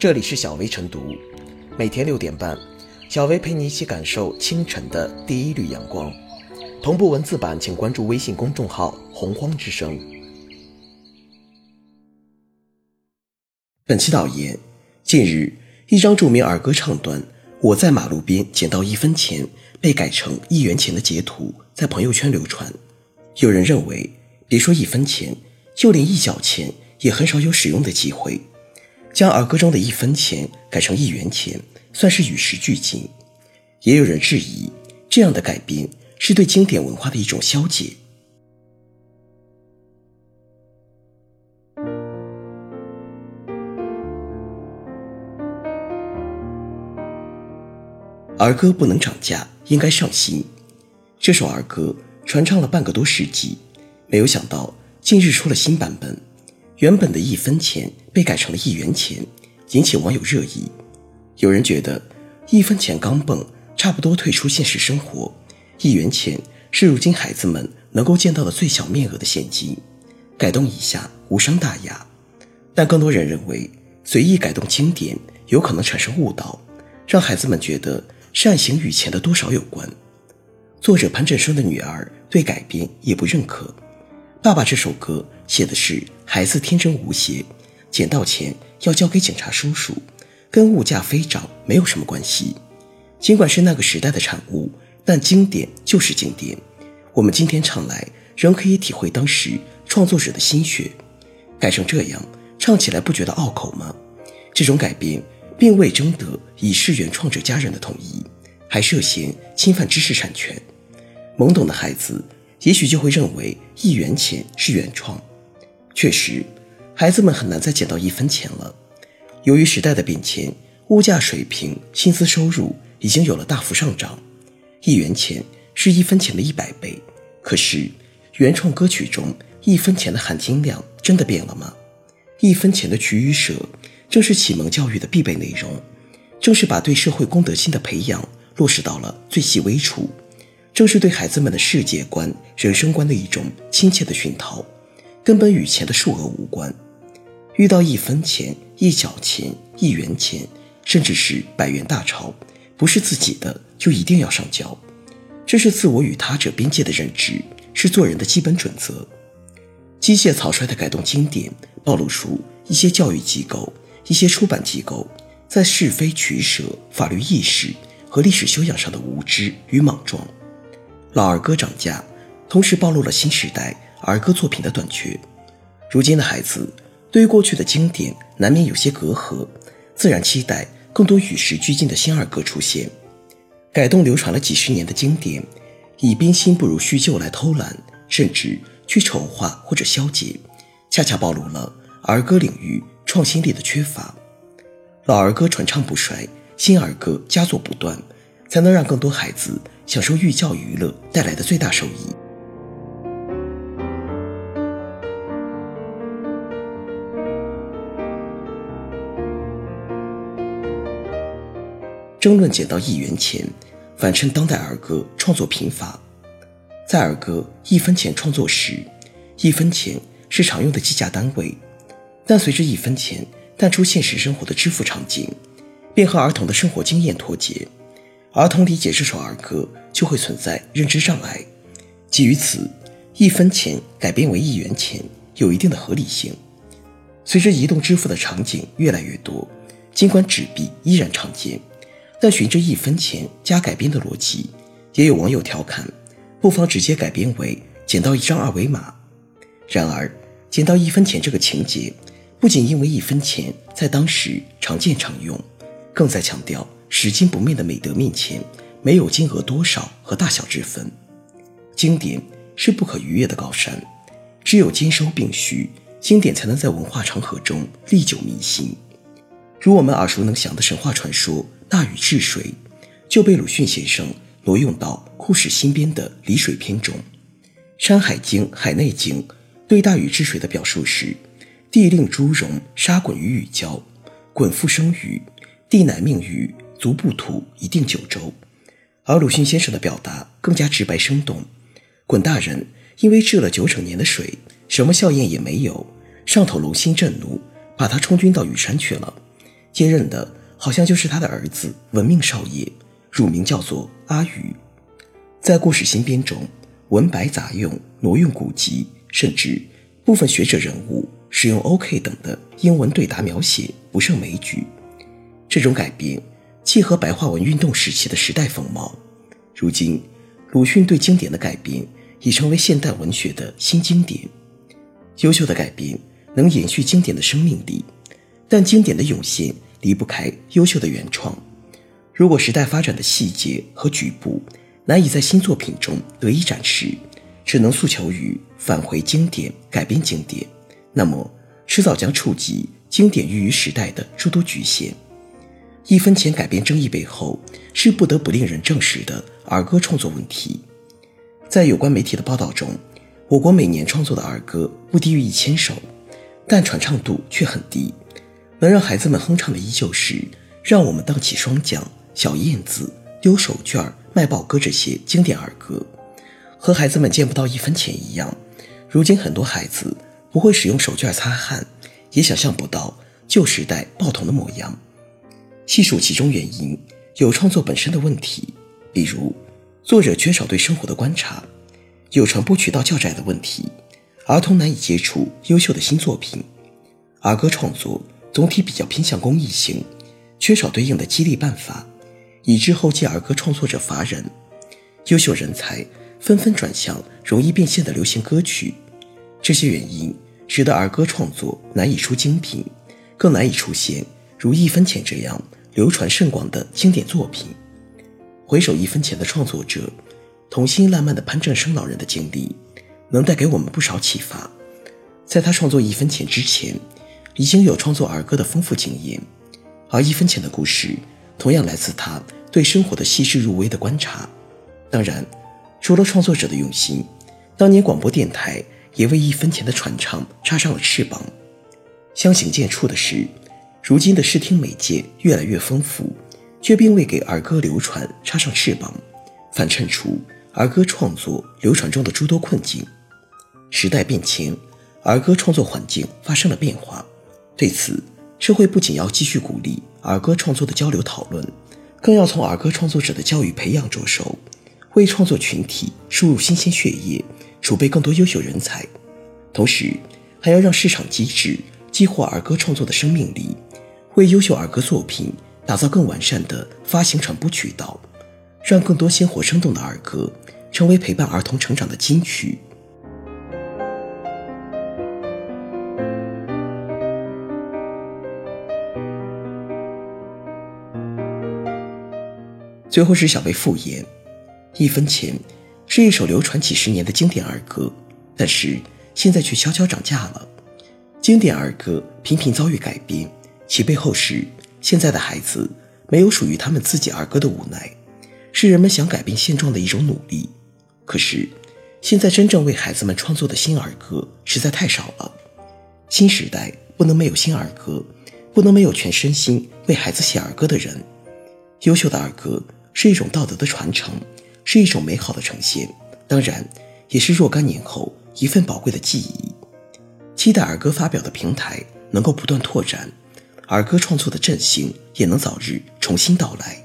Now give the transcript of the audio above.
这里是小薇晨读，每天六点半，小薇陪你一起感受清晨的第一缕阳光。同步文字版，请关注微信公众号“洪荒之声”。本期导言：近日，一张著名儿歌唱段“我在马路边捡到一分钱”被改成一元钱的截图在朋友圈流传。有人认为，别说一分钱，就连一角钱也很少有使用的机会。将儿歌中的一分钱改成一元钱，算是与时俱进。也有人质疑，这样的改编是对经典文化的一种消解。儿歌不能涨价，应该上新。这首儿歌传唱了半个多世纪，没有想到近日出了新版本。原本的一分钱被改成了一元钱，引起网友热议。有人觉得一分钱钢镚差不多退出现实生活，一元钱是如今孩子们能够见到的最小面额的现金，改动一下无伤大雅。但更多人认为随意改动经典有可能产生误导，让孩子们觉得善行与钱的多少有关。作者潘振声的女儿对改编也不认可。爸爸这首歌写的是孩子天真无邪，捡到钱要交给警察叔叔，跟物价飞涨没有什么关系。尽管是那个时代的产物，但经典就是经典。我们今天唱来，仍可以体会当时创作者的心血。改成这样，唱起来不觉得拗口吗？这种改编并未征得已逝原创者家人的同意，还涉嫌侵犯知识产权。懵懂的孩子。也许就会认为一元钱是原创。确实，孩子们很难再捡到一分钱了。由于时代的变迁，物价水平、薪资收入已经有了大幅上涨。一元钱是一分钱的一百倍。可是，原创歌曲中一分钱的含金量真的变了吗？一分钱的取与舍，正是启蒙教育的必备内容，正是把对社会公德心的培养落实到了最细微处。正是对孩子们的世界观、人生观的一种亲切的熏陶，根本与钱的数额无关。遇到一分钱、一角钱、一元钱，甚至是百元大钞，不是自己的就一定要上交，这是自我与他者边界的认知，是做人的基本准则。机械草率的改动经典，暴露出一些教育机构、一些出版机构在是非取舍、法律意识和历史修养上的无知与莽撞。老儿歌涨价，同时暴露了新时代儿歌作品的短缺。如今的孩子对于过去的经典难免有些隔阂，自然期待更多与时俱进的新儿歌出现。改动流传了几十年的经典，以冰心不如叙旧来偷懒，甚至去丑化或者消解，恰恰暴露了儿歌领域创新力的缺乏。老儿歌传唱不衰，新儿歌佳作不断。才能让更多孩子享受寓教于乐带来的最大收益。争论捡到一元钱，反衬当代儿歌创作贫乏。在儿歌一分钱创作时，一分钱是常用的计价单位，但随着一分钱淡出现实生活的支付场景，便和儿童的生活经验脱节。儿童理解这首儿歌就会存在认知障碍，基于此，一分钱改编为一元钱有一定的合理性。随着移动支付的场景越来越多，尽管纸币依然常见，但循着一分钱加改编的逻辑，也有网友调侃，不妨直接改编为捡到一张二维码。然而，捡到一分钱这个情节，不仅因为一分钱在当时常见常用，更在强调。拾金不昧的美德面前，没有金额多少和大小之分。经典是不可逾越的高山，只有兼收并蓄，经典才能在文化长河中历久弥新。如我们耳熟能详的神话传说“大禹治水”，就被鲁迅先生挪用到《库史新编》的《离水篇》中。《山海经》《海内经》对大禹治水的表述是：“地令诸戎沙滚于禹郊，滚复生禹，地乃命禹。”足不土以定九州，而鲁迅先生的表达更加直白生动。滚大人因为治了九整年的水，什么效验也没有，上头龙心震怒，把他充军到羽山去了。接任的好像就是他的儿子文命少爷，乳名叫做阿宇。在故事新编中，文白杂用、挪用古籍，甚至部分学者人物使用 “OK” 等的英文对答描写，不胜枚举。这种改编契合白话文运动时期的时代风貌。如今，鲁迅对经典的改编已成为现代文学的新经典。优秀的改编能延续经典的生命力，但经典的涌现离不开优秀的原创。如果时代发展的细节和局部难以在新作品中得以展示，只能诉求于返回经典、改编经典，那么迟早将触及经典寓于时代的诸多局限。一分钱改编争议背后，是不得不令人正视的儿歌创作问题。在有关媒体的报道中，我国每年创作的儿歌不低于一千首，但传唱度却很低。能让孩子们哼唱的依旧是“让我们荡起双桨”“小燕子”“丢手绢”“卖报歌”这些经典儿歌。和孩子们见不到一分钱一样，如今很多孩子不会使用手绢擦汗，也想象不到旧时代报童的模样。细数其中原因，有创作本身的问题，比如作者缺少对生活的观察；有传播渠道较窄的问题，儿童难以接触优秀的新作品；儿歌创作总体比较偏向公益性，缺少对应的激励办法，以致后继儿歌创作者乏人，优秀人才纷纷转向容易变现的流行歌曲。这些原因使得儿歌创作难以出精品，更难以出现如一分钱这样。流传甚广的经典作品，回首一分钱的创作者，童心烂漫的潘正声老人的经历，能带给我们不少启发。在他创作一分钱之前，已经有创作儿歌的丰富经验，而一分钱的故事，同样来自他对生活的细致入微的观察。当然，除了创作者的用心，当年广播电台也为一分钱的传唱插上了翅膀。相形见绌的是。如今的视听媒介越来越丰富，却并未给儿歌流传插上翅膀，反衬出儿歌创作流传中的诸多困境。时代变迁，儿歌创作环境发生了变化。对此，社会不仅要继续鼓励儿歌创作的交流讨论，更要从儿歌创作者的教育培养着手，为创作群体输入新鲜血液，储备更多优秀人才。同时，还要让市场机制激活儿歌创作的生命力。为优秀儿歌作品打造更完善的发行传播渠道，让更多鲜活生动的儿歌成为陪伴儿童成长的金曲。最后是小贝复言，《一分钱》是一首流传几十年的经典儿歌，但是现在却悄悄涨价了。经典儿歌频频遭遇改编。其背后是现在的孩子没有属于他们自己儿歌的无奈，是人们想改变现状的一种努力。可是，现在真正为孩子们创作的新儿歌实在太少了。新时代不能没有新儿歌，不能没有全身心为孩子写儿歌的人。优秀的儿歌是一种道德的传承，是一种美好的呈现，当然也是若干年后一份宝贵的记忆。期待儿歌发表的平台能够不断拓展。儿歌创作的振兴也能早日重新到来。